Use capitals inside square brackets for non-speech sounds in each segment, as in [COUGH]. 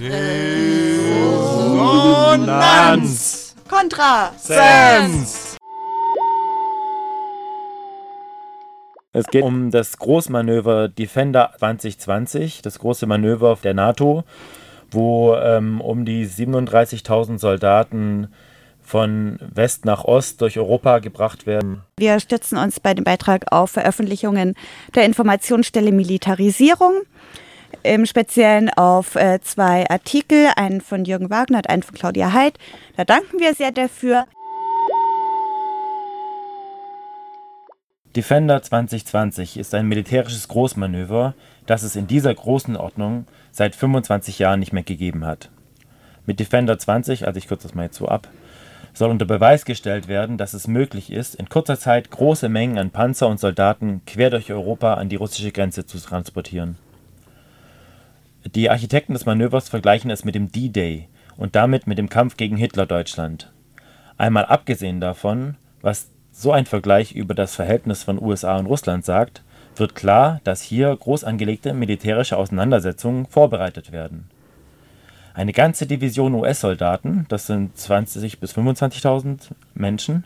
Resonanz. Kontra. Sens. Es geht um das Großmanöver Defender 2020, das große Manöver der NATO, wo ähm, um die 37.000 Soldaten von West nach Ost durch Europa gebracht werden. Wir stützen uns bei dem Beitrag auf Veröffentlichungen der Informationsstelle Militarisierung. Im Speziellen auf äh, zwei Artikel, einen von Jürgen Wagner und einen von Claudia Heid. Da danken wir sehr dafür. Defender 2020 ist ein militärisches Großmanöver, das es in dieser großen Ordnung seit 25 Jahren nicht mehr gegeben hat. Mit Defender 20, also ich kürze das mal jetzt so ab, soll unter Beweis gestellt werden, dass es möglich ist, in kurzer Zeit große Mengen an Panzer und Soldaten quer durch Europa an die russische Grenze zu transportieren. Die Architekten des Manövers vergleichen es mit dem D-Day und damit mit dem Kampf gegen Hitler-Deutschland. Einmal abgesehen davon, was so ein Vergleich über das Verhältnis von USA und Russland sagt, wird klar, dass hier groß angelegte militärische Auseinandersetzungen vorbereitet werden. Eine ganze Division US-Soldaten, das sind 20.000 bis 25.000 Menschen,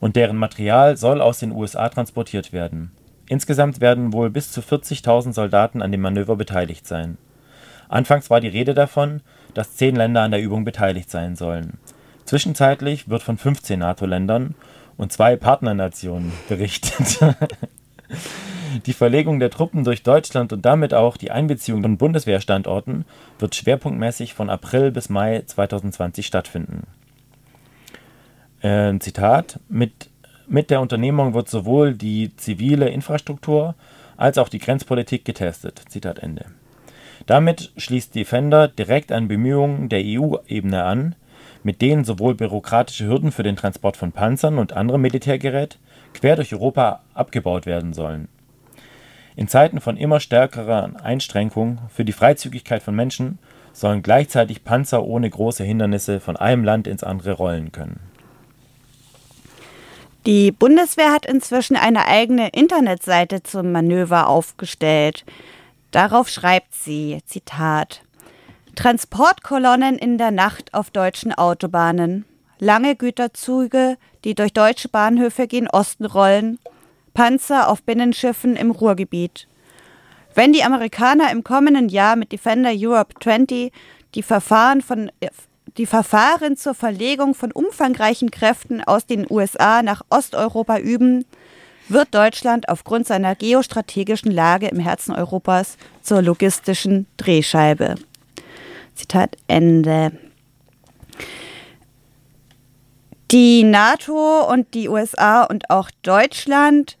und deren Material soll aus den USA transportiert werden. Insgesamt werden wohl bis zu 40.000 Soldaten an dem Manöver beteiligt sein. Anfangs war die Rede davon, dass zehn Länder an der Übung beteiligt sein sollen. Zwischenzeitlich wird von 15 NATO-Ländern und zwei Partnernationen berichtet. [LAUGHS] Die Verlegung der Truppen durch Deutschland und damit auch die Einbeziehung von Bundeswehrstandorten wird schwerpunktmäßig von April bis Mai 2020 stattfinden. Äh, Zitat: mit, mit der Unternehmung wird sowohl die zivile Infrastruktur als auch die Grenzpolitik getestet. Zitat Ende. Damit schließt Defender direkt an Bemühungen der EU-Ebene an, mit denen sowohl bürokratische Hürden für den Transport von Panzern und anderem Militärgerät quer durch Europa abgebaut werden sollen. In Zeiten von immer stärkerer Einschränkung für die Freizügigkeit von Menschen sollen gleichzeitig Panzer ohne große Hindernisse von einem Land ins andere rollen können. Die Bundeswehr hat inzwischen eine eigene Internetseite zum Manöver aufgestellt. Darauf schreibt sie, Zitat, Transportkolonnen in der Nacht auf deutschen Autobahnen, lange Güterzüge, die durch deutsche Bahnhöfe gen Osten rollen, Panzer auf Binnenschiffen im Ruhrgebiet. Wenn die Amerikaner im kommenden Jahr mit Defender Europe 20 die Verfahren, von, die Verfahren zur Verlegung von umfangreichen Kräften aus den USA nach Osteuropa üben, wird Deutschland aufgrund seiner geostrategischen Lage im Herzen Europas zur logistischen Drehscheibe. Zitat Ende. Die NATO und die USA und auch Deutschland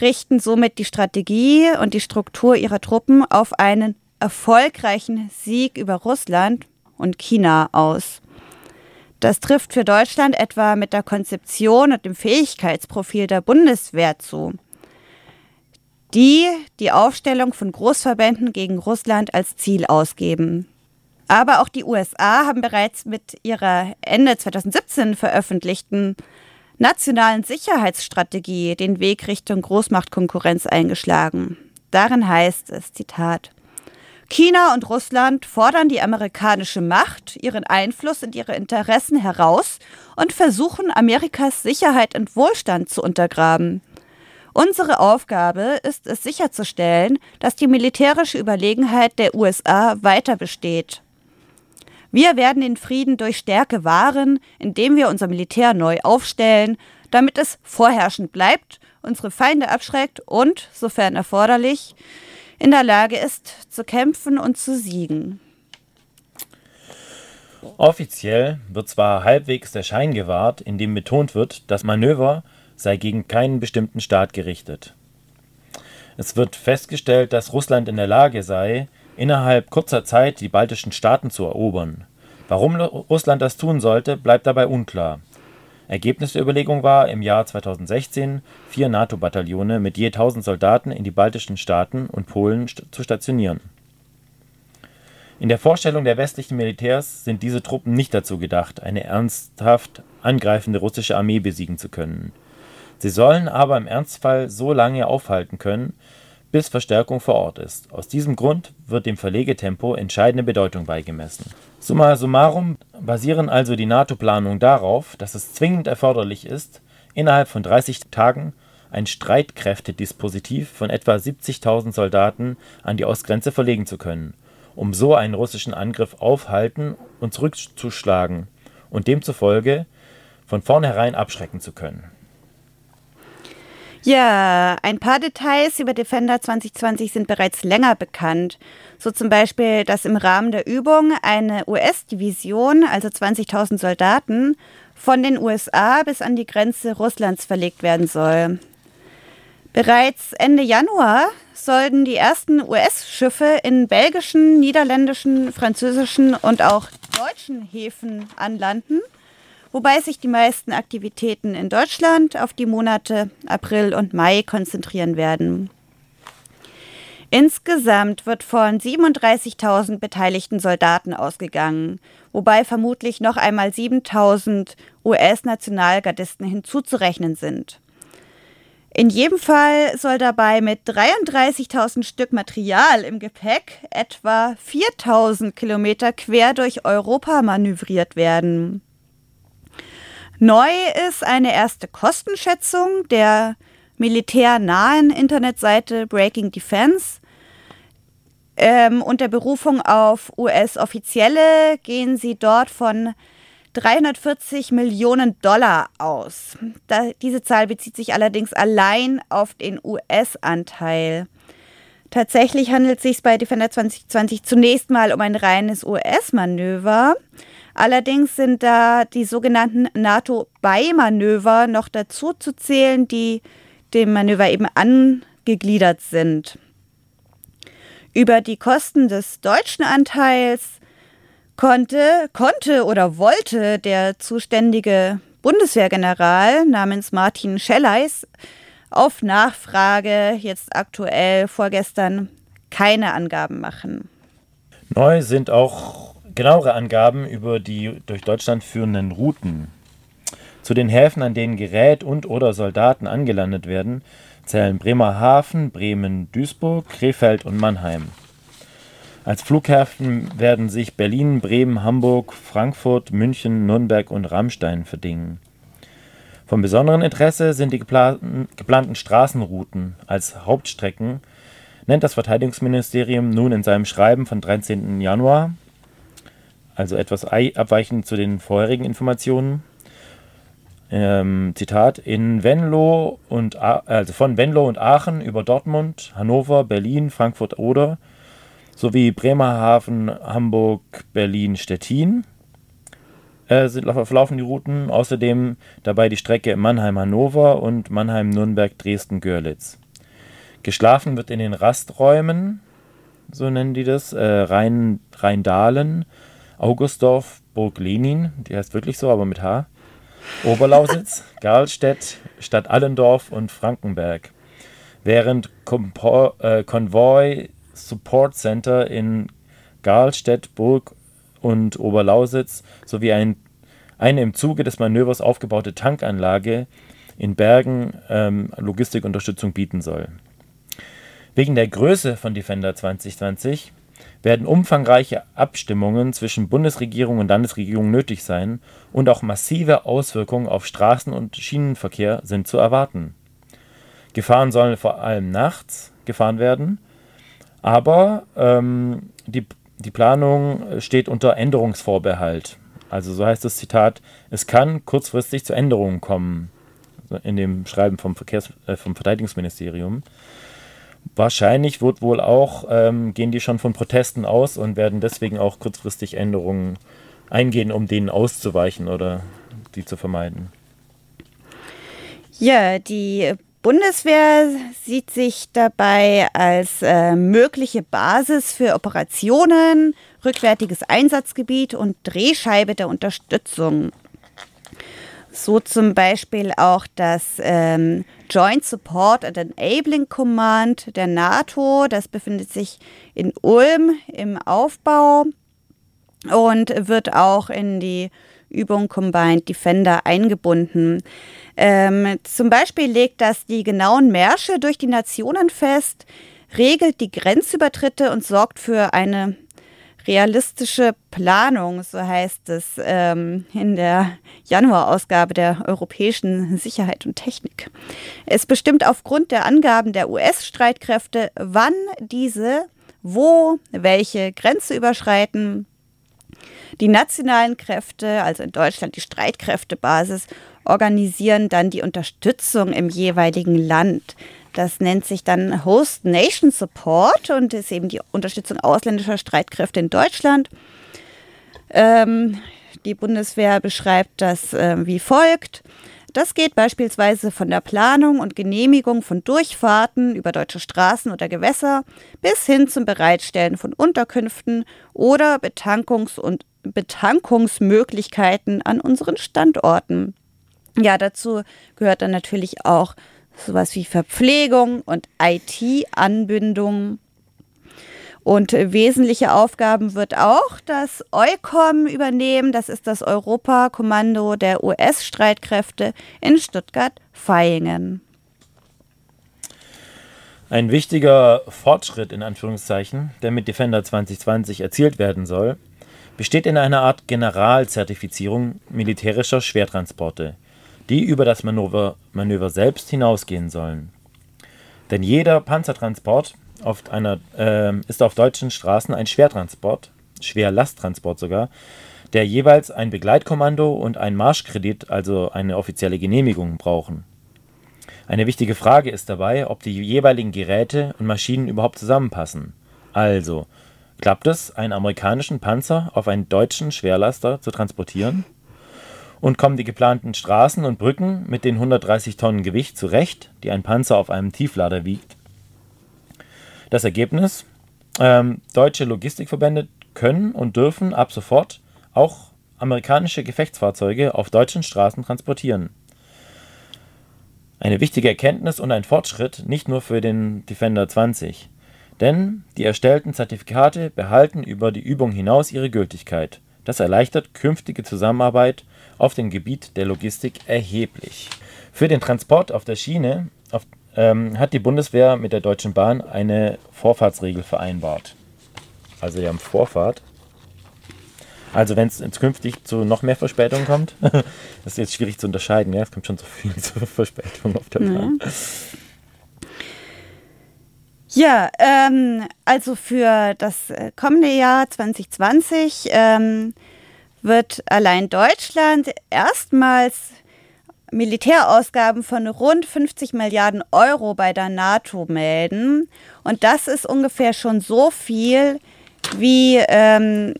richten somit die Strategie und die Struktur ihrer Truppen auf einen erfolgreichen Sieg über Russland und China aus. Das trifft für Deutschland etwa mit der Konzeption und dem Fähigkeitsprofil der Bundeswehr zu, die die Aufstellung von Großverbänden gegen Russland als Ziel ausgeben. Aber auch die USA haben bereits mit ihrer Ende 2017 veröffentlichten nationalen Sicherheitsstrategie den Weg Richtung Großmachtkonkurrenz eingeschlagen. Darin heißt es, Zitat, China und Russland fordern die amerikanische Macht, ihren Einfluss und ihre Interessen heraus und versuchen, Amerikas Sicherheit und Wohlstand zu untergraben. Unsere Aufgabe ist es sicherzustellen, dass die militärische Überlegenheit der USA weiter besteht. Wir werden den Frieden durch Stärke wahren, indem wir unser Militär neu aufstellen, damit es vorherrschend bleibt, unsere Feinde abschreckt und, sofern erforderlich, in der Lage ist, zu kämpfen und zu siegen. Offiziell wird zwar halbwegs der Schein gewahrt, in dem betont wird, das Manöver sei gegen keinen bestimmten Staat gerichtet. Es wird festgestellt, dass Russland in der Lage sei, innerhalb kurzer Zeit die baltischen Staaten zu erobern. Warum Russland das tun sollte, bleibt dabei unklar. Ergebnis der Überlegung war, im Jahr 2016 vier NATO-Bataillone mit je 1000 Soldaten in die baltischen Staaten und Polen zu stationieren. In der Vorstellung der westlichen Militärs sind diese Truppen nicht dazu gedacht, eine ernsthaft angreifende russische Armee besiegen zu können. Sie sollen aber im Ernstfall so lange aufhalten können, bis Verstärkung vor Ort ist. Aus diesem Grund wird dem Verlegetempo entscheidende Bedeutung beigemessen. Summa summarum basieren also die NATO-Planungen darauf, dass es zwingend erforderlich ist, innerhalb von 30 Tagen ein Streitkräftedispositiv von etwa 70.000 Soldaten an die Ostgrenze verlegen zu können, um so einen russischen Angriff aufhalten und zurückzuschlagen und demzufolge von vornherein abschrecken zu können. Ja, ein paar Details über Defender 2020 sind bereits länger bekannt. So zum Beispiel, dass im Rahmen der Übung eine US-Division, also 20.000 Soldaten, von den USA bis an die Grenze Russlands verlegt werden soll. Bereits Ende Januar sollten die ersten US-Schiffe in belgischen, niederländischen, französischen und auch deutschen Häfen anlanden wobei sich die meisten Aktivitäten in Deutschland auf die Monate April und Mai konzentrieren werden. Insgesamt wird von 37.000 beteiligten Soldaten ausgegangen, wobei vermutlich noch einmal 7.000 US-Nationalgardisten hinzuzurechnen sind. In jedem Fall soll dabei mit 33.000 Stück Material im Gepäck etwa 4.000 Kilometer quer durch Europa manövriert werden. Neu ist eine erste Kostenschätzung der militärnahen Internetseite Breaking Defense. Ähm, unter Berufung auf US-Offizielle gehen sie dort von 340 Millionen Dollar aus. Da, diese Zahl bezieht sich allerdings allein auf den US-Anteil. Tatsächlich handelt es sich bei Defender 2020 zunächst mal um ein reines US-Manöver. Allerdings sind da die sogenannten NATO-Beimanöver noch dazu zu zählen, die dem Manöver eben angegliedert sind. Über die Kosten des deutschen Anteils konnte, konnte oder wollte der zuständige Bundeswehrgeneral namens Martin Schelleis auf Nachfrage jetzt aktuell vorgestern keine Angaben machen. Neu sind auch genauere Angaben über die durch Deutschland führenden Routen. Zu den Häfen, an denen Gerät und/oder Soldaten angelandet werden, zählen Bremerhaven, Bremen, Duisburg, Krefeld und Mannheim. Als Flughäfen werden sich Berlin, Bremen, Hamburg, Frankfurt, München, Nürnberg und Rammstein verdingen. Von besonderem Interesse sind die geplanten, geplanten Straßenrouten als Hauptstrecken, nennt das Verteidigungsministerium nun in seinem Schreiben vom 13. Januar also etwas abweichend zu den vorherigen Informationen. Ähm, Zitat: In Venlo und also von Venlo und Aachen über Dortmund, Hannover, Berlin, Frankfurt Oder sowie Bremerhaven, Hamburg, Berlin, Stettin äh, sind, verlaufen die Routen. Außerdem dabei die Strecke Mannheim-Hannover und Mannheim-Nürnberg-Dresden-Görlitz. Geschlafen wird in den Rasträumen, so nennen die das, äh, Rhein, Rheindahlen, Augustdorf, Burg Lenin, die heißt wirklich so, aber mit H, Oberlausitz, [LAUGHS] Garlstedt, Stadt Allendorf und Frankenberg. Während Kompo äh, Konvoi Support Center in Garlstedt, Burg und Oberlausitz sowie ein, eine im Zuge des Manövers aufgebaute Tankanlage in Bergen ähm, Logistikunterstützung bieten soll. Wegen der Größe von Defender 2020 werden umfangreiche Abstimmungen zwischen Bundesregierung und Landesregierung nötig sein und auch massive Auswirkungen auf Straßen und Schienenverkehr sind zu erwarten. Gefahren sollen vor allem nachts gefahren werden, aber ähm, die, die Planung steht unter Änderungsvorbehalt. Also so heißt das Zitat, es kann kurzfristig zu Änderungen kommen, in dem Schreiben vom, Verkehrs-, äh, vom Verteidigungsministerium. Wahrscheinlich wird wohl auch, ähm, gehen die schon von Protesten aus und werden deswegen auch kurzfristig Änderungen eingehen, um denen auszuweichen oder die zu vermeiden. Ja, die Bundeswehr sieht sich dabei als äh, mögliche Basis für Operationen, rückwärtiges Einsatzgebiet und Drehscheibe der Unterstützung. So zum Beispiel auch das ähm, Joint Support and Enabling Command der NATO. Das befindet sich in Ulm im Aufbau und wird auch in die Übung Combined Defender eingebunden. Ähm, zum Beispiel legt das die genauen Märsche durch die Nationen fest, regelt die Grenzübertritte und sorgt für eine realistische Planung, so heißt es ähm, in der Januarausgabe der Europäischen Sicherheit und Technik. Es bestimmt aufgrund der Angaben der US-Streitkräfte, wann diese wo welche Grenze überschreiten. Die nationalen Kräfte, also in Deutschland die Streitkräftebasis, organisieren dann die Unterstützung im jeweiligen Land. Das nennt sich dann Host Nation Support und ist eben die Unterstützung ausländischer Streitkräfte in Deutschland. Ähm, die Bundeswehr beschreibt das äh, wie folgt. Das geht beispielsweise von der Planung und Genehmigung von Durchfahrten über deutsche Straßen oder Gewässer bis hin zum Bereitstellen von Unterkünften oder Betankungs- und Betankungsmöglichkeiten an unseren Standorten. Ja, dazu gehört dann natürlich auch sowas wie Verpflegung und IT-Anbindung. Und wesentliche Aufgaben wird auch das EUCOM übernehmen. Das ist das Europakommando der US-Streitkräfte in Stuttgart-Vaihingen. Ein wichtiger Fortschritt in Anführungszeichen, der mit Defender 2020 erzielt werden soll, besteht in einer Art Generalzertifizierung militärischer Schwertransporte, die über das Manöver, Manöver selbst hinausgehen sollen. Denn jeder Panzertransport auf einer, äh, ist auf deutschen Straßen ein Schwertransport, Schwerlasttransport sogar, der jeweils ein Begleitkommando und ein Marschkredit, also eine offizielle Genehmigung, brauchen. Eine wichtige Frage ist dabei, ob die jeweiligen Geräte und Maschinen überhaupt zusammenpassen. Also, klappt es, einen amerikanischen Panzer auf einen deutschen Schwerlaster zu transportieren? Und kommen die geplanten Straßen und Brücken mit den 130 Tonnen Gewicht zurecht, die ein Panzer auf einem Tieflader wiegt? Das Ergebnis? Ähm, deutsche Logistikverbände können und dürfen ab sofort auch amerikanische Gefechtsfahrzeuge auf deutschen Straßen transportieren. Eine wichtige Erkenntnis und ein Fortschritt nicht nur für den Defender 20, denn die erstellten Zertifikate behalten über die Übung hinaus ihre Gültigkeit. Das erleichtert künftige Zusammenarbeit auf dem Gebiet der Logistik erheblich. Für den Transport auf der Schiene auf, ähm, hat die Bundeswehr mit der Deutschen Bahn eine Vorfahrtsregel vereinbart. Also wir haben Vorfahrt. Also wenn es künftig zu noch mehr Verspätungen kommt, [LAUGHS] das ist jetzt schwierig zu unterscheiden, ja, es kommt schon so viel [LAUGHS] zu Verspätung auf der Bahn. Ja, ähm, also für das äh, kommende Jahr 2020 ähm, wird allein Deutschland erstmals Militärausgaben von rund 50 Milliarden Euro bei der NATO melden. Und das ist ungefähr schon so viel, wie ähm,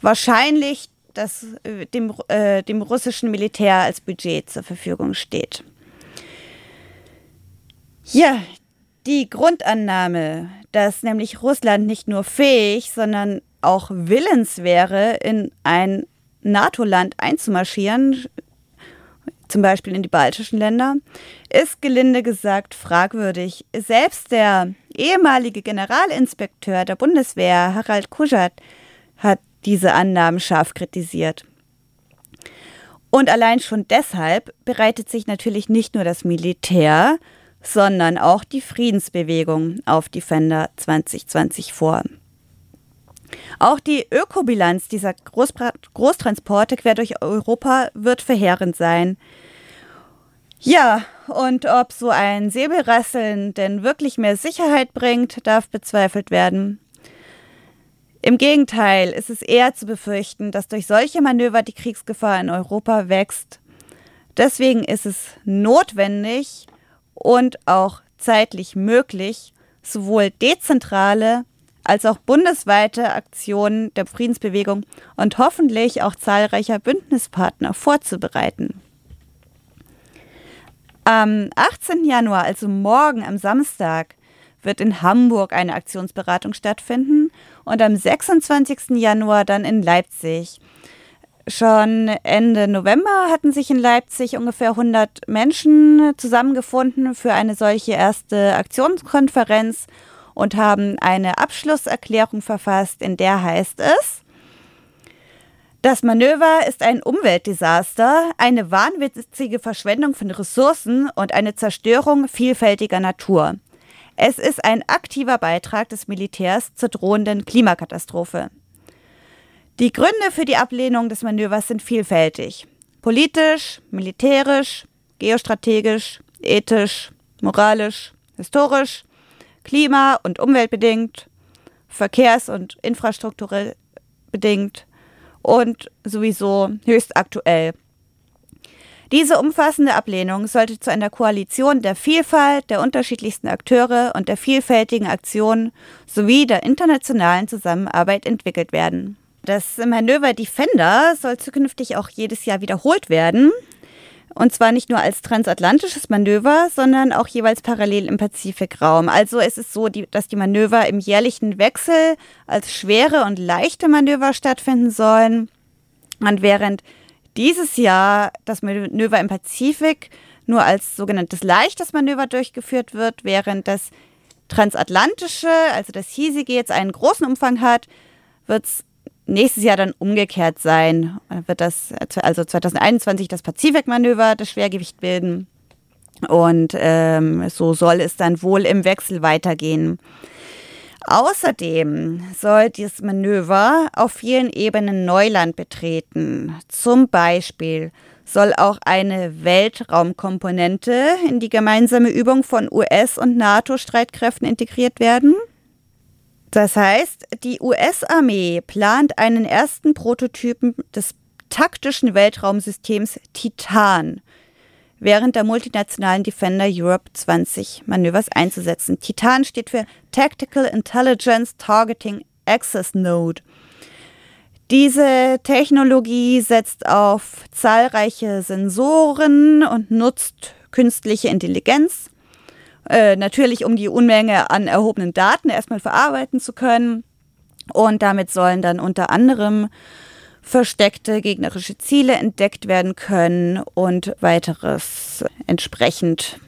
wahrscheinlich das, äh, dem, äh, dem russischen Militär als Budget zur Verfügung steht. Ja, die Grundannahme, dass nämlich Russland nicht nur fähig, sondern auch willens wäre, in ein NATO-Land einzumarschieren, zum Beispiel in die baltischen Länder, ist gelinde gesagt fragwürdig. Selbst der ehemalige Generalinspekteur der Bundeswehr, Harald Kuschert, hat diese Annahmen scharf kritisiert. Und allein schon deshalb bereitet sich natürlich nicht nur das Militär, sondern auch die Friedensbewegung auf Defender 2020 vor. Auch die Ökobilanz dieser Großbra Großtransporte quer durch Europa wird verheerend sein. Ja, und ob so ein Säbelrasseln denn wirklich mehr Sicherheit bringt, darf bezweifelt werden. Im Gegenteil ist es eher zu befürchten, dass durch solche Manöver die Kriegsgefahr in Europa wächst. Deswegen ist es notwendig und auch zeitlich möglich, sowohl dezentrale als auch bundesweite Aktionen der Friedensbewegung und hoffentlich auch zahlreicher Bündnispartner vorzubereiten. Am 18. Januar, also morgen am Samstag, wird in Hamburg eine Aktionsberatung stattfinden und am 26. Januar dann in Leipzig. Schon Ende November hatten sich in Leipzig ungefähr 100 Menschen zusammengefunden für eine solche erste Aktionskonferenz und haben eine Abschlusserklärung verfasst, in der heißt es, das Manöver ist ein Umweltdesaster, eine wahnwitzige Verschwendung von Ressourcen und eine Zerstörung vielfältiger Natur. Es ist ein aktiver Beitrag des Militärs zur drohenden Klimakatastrophe. Die Gründe für die Ablehnung des Manövers sind vielfältig. Politisch, militärisch, geostrategisch, ethisch, moralisch, historisch, klima- und umweltbedingt, verkehrs- und infrastrukturell bedingt und sowieso höchst aktuell. Diese umfassende Ablehnung sollte zu einer Koalition der Vielfalt der unterschiedlichsten Akteure und der vielfältigen Aktionen sowie der internationalen Zusammenarbeit entwickelt werden. Das Manöver Defender soll zukünftig auch jedes Jahr wiederholt werden. Und zwar nicht nur als transatlantisches Manöver, sondern auch jeweils parallel im Pazifikraum. Also es ist so, dass die Manöver im jährlichen Wechsel als schwere und leichte Manöver stattfinden sollen. Und während dieses Jahr das Manöver im Pazifik nur als sogenanntes leichtes Manöver durchgeführt wird, während das transatlantische, also das hiesige, jetzt einen großen Umfang hat, wird es nächstes Jahr dann umgekehrt sein. Wird das, also 2021 das Pazifikmanöver das Schwergewicht bilden. Und ähm, so soll es dann wohl im Wechsel weitergehen. Außerdem soll dieses Manöver auf vielen Ebenen Neuland betreten. Zum Beispiel soll auch eine Weltraumkomponente in die gemeinsame Übung von US- und NATO-Streitkräften integriert werden. Das heißt, die US-Armee plant einen ersten Prototypen des taktischen Weltraumsystems Titan während der multinationalen Defender Europe 20 Manövers einzusetzen. Titan steht für Tactical Intelligence Targeting Access Node. Diese Technologie setzt auf zahlreiche Sensoren und nutzt künstliche Intelligenz, äh, natürlich um die Unmenge an erhobenen Daten erstmal verarbeiten zu können. Und damit sollen dann unter anderem versteckte gegnerische Ziele entdeckt werden können und weiteres entsprechend.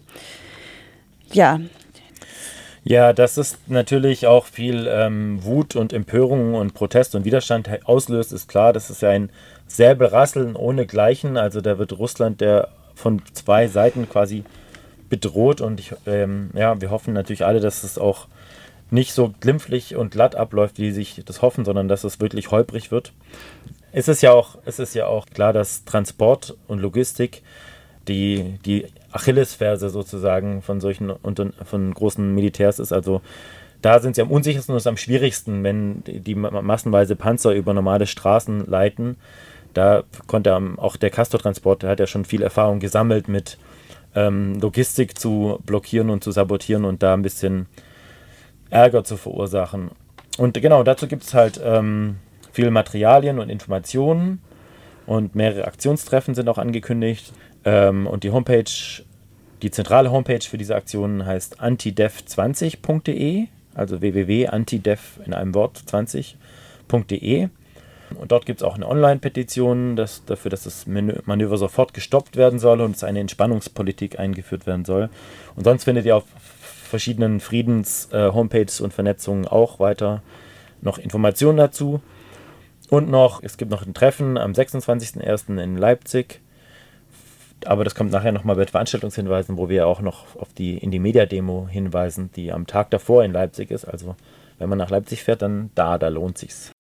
Ja. Ja, dass es natürlich auch viel ähm, Wut und Empörung und Protest und Widerstand auslöst, ist klar. Das ist ja ein Säbelrasseln ohnegleichen. Also da wird Russland der von zwei Seiten quasi bedroht und ich, ähm, ja, wir hoffen natürlich alle, dass es auch nicht so glimpflich und glatt abläuft, wie sich das hoffen, sondern dass es wirklich holprig wird. Es ist ja auch, es ist ja auch klar, dass Transport und Logistik die, die Achillesferse sozusagen von solchen von großen Militärs ist. Also da sind sie am unsichersten und am schwierigsten, wenn die massenweise Panzer über normale Straßen leiten. Da konnte auch der Castor-Transport, der hat ja schon viel Erfahrung gesammelt mit ähm, Logistik zu blockieren und zu sabotieren und da ein bisschen Ärger zu verursachen. Und genau, dazu gibt es halt ähm, viele Materialien und Informationen und mehrere Aktionstreffen sind auch angekündigt. Ähm, und die Homepage, die zentrale Homepage für diese Aktionen heißt antidev20.de, also www.antidev in einem Wort 20.de. Und dort gibt es auch eine Online-Petition dass, dafür, dass das Manöver sofort gestoppt werden soll und es eine Entspannungspolitik eingeführt werden soll. Und sonst findet ihr auf verschiedenen Friedens-Homepages äh, und Vernetzungen auch weiter noch Informationen dazu. Und noch, es gibt noch ein Treffen am 26.01. in Leipzig. Aber das kommt nachher nochmal bei Veranstaltungshinweisen, wo wir auch noch auf die Indie-Media-Demo hinweisen, die am Tag davor in Leipzig ist. Also wenn man nach Leipzig fährt, dann da, da lohnt sich's.